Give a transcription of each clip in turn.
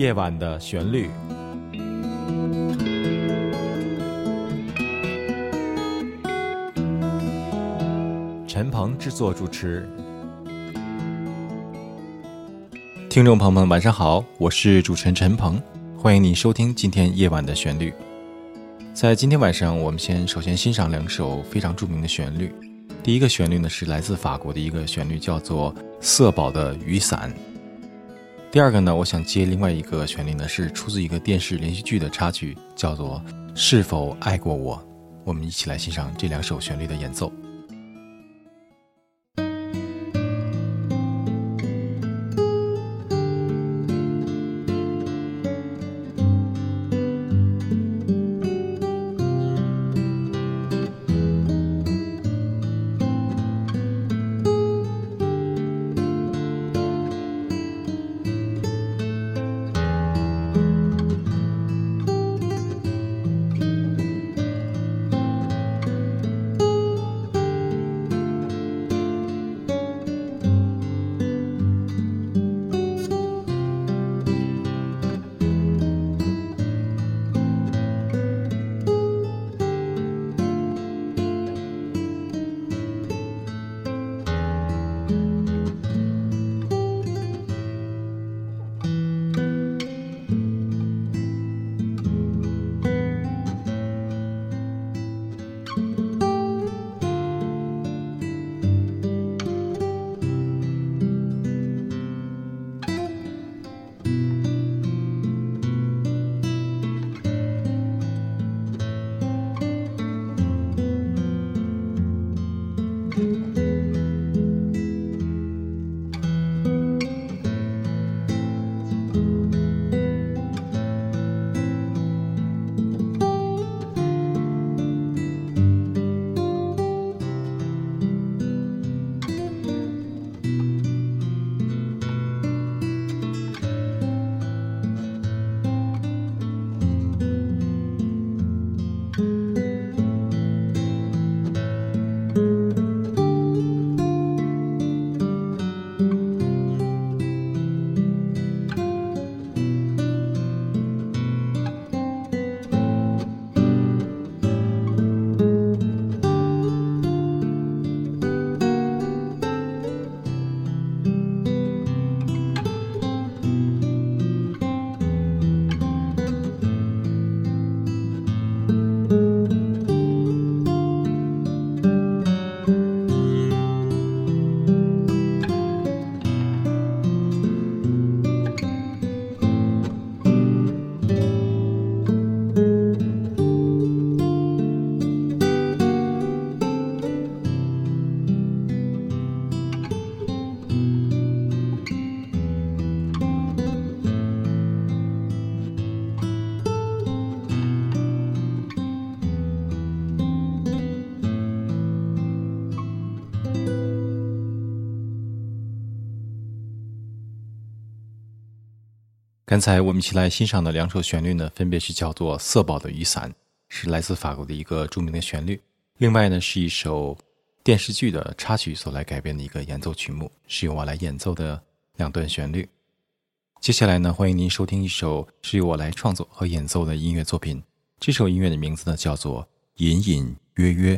夜晚的旋律。陈鹏制作主持。听众朋友们，晚上好，我是主持人陈鹏，欢迎你收听今天夜晚的旋律。在今天晚上，我们先首先欣赏两首非常著名的旋律。第一个旋律呢是来自法国的一个旋律，叫做《色宝的雨伞》。第二个呢，我想接另外一个旋律呢，是出自一个电视连续剧的插曲，叫做《是否爱过我》。我们一起来欣赏这两首旋律的演奏。刚才我们一起来欣赏的两首旋律呢，分别是叫做《色宝的雨伞》，是来自法国的一个著名的旋律；另外呢，是一首电视剧的插曲所来改编的一个演奏曲目，是由我来演奏的两段旋律。接下来呢，欢迎您收听一首是由我来创作和演奏的音乐作品。这首音乐的名字呢，叫做《隐隐约约》。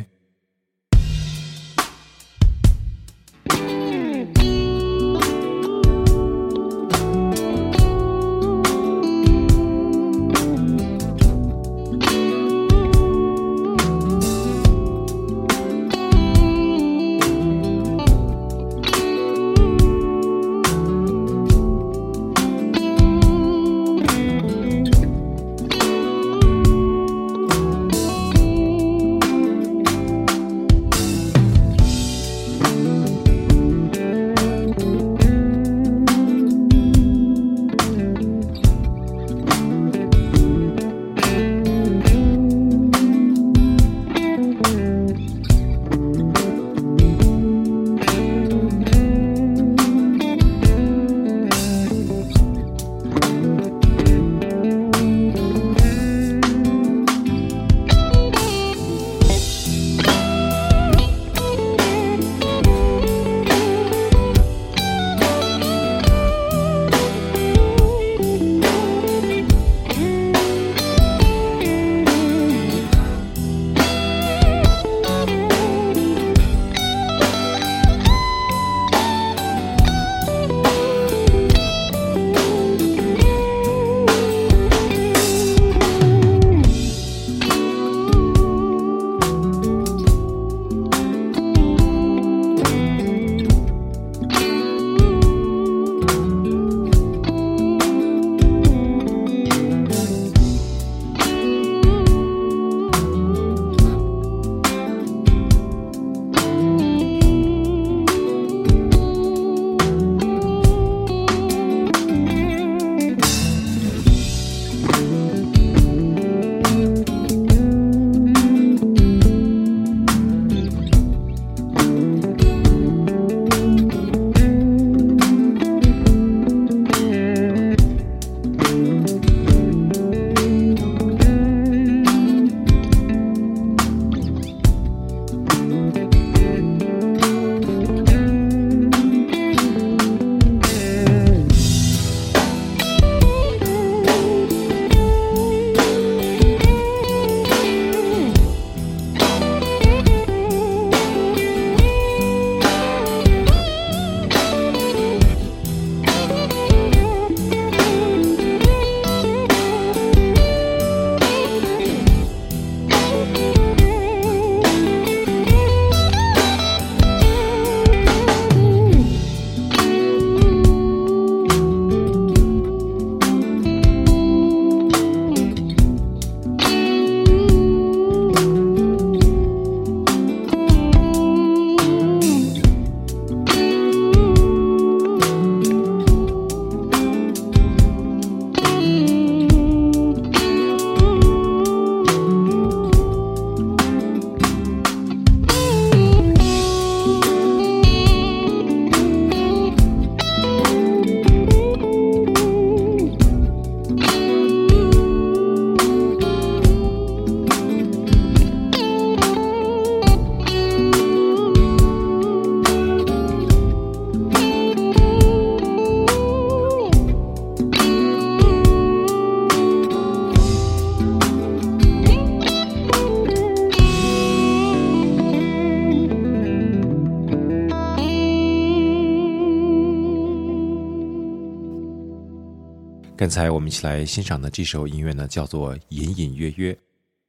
刚才我们一起来欣赏的这首音乐呢，叫做《隐隐约约》。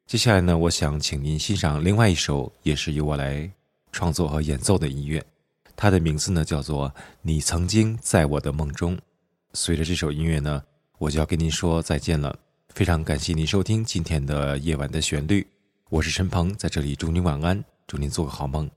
接下来呢，我想请您欣赏另外一首，也是由我来创作和演奏的音乐，它的名字呢叫做《你曾经在我的梦中》。随着这首音乐呢，我就要跟您说再见了。非常感谢您收听今天的夜晚的旋律，我是陈鹏，在这里祝您晚安，祝您做个好梦。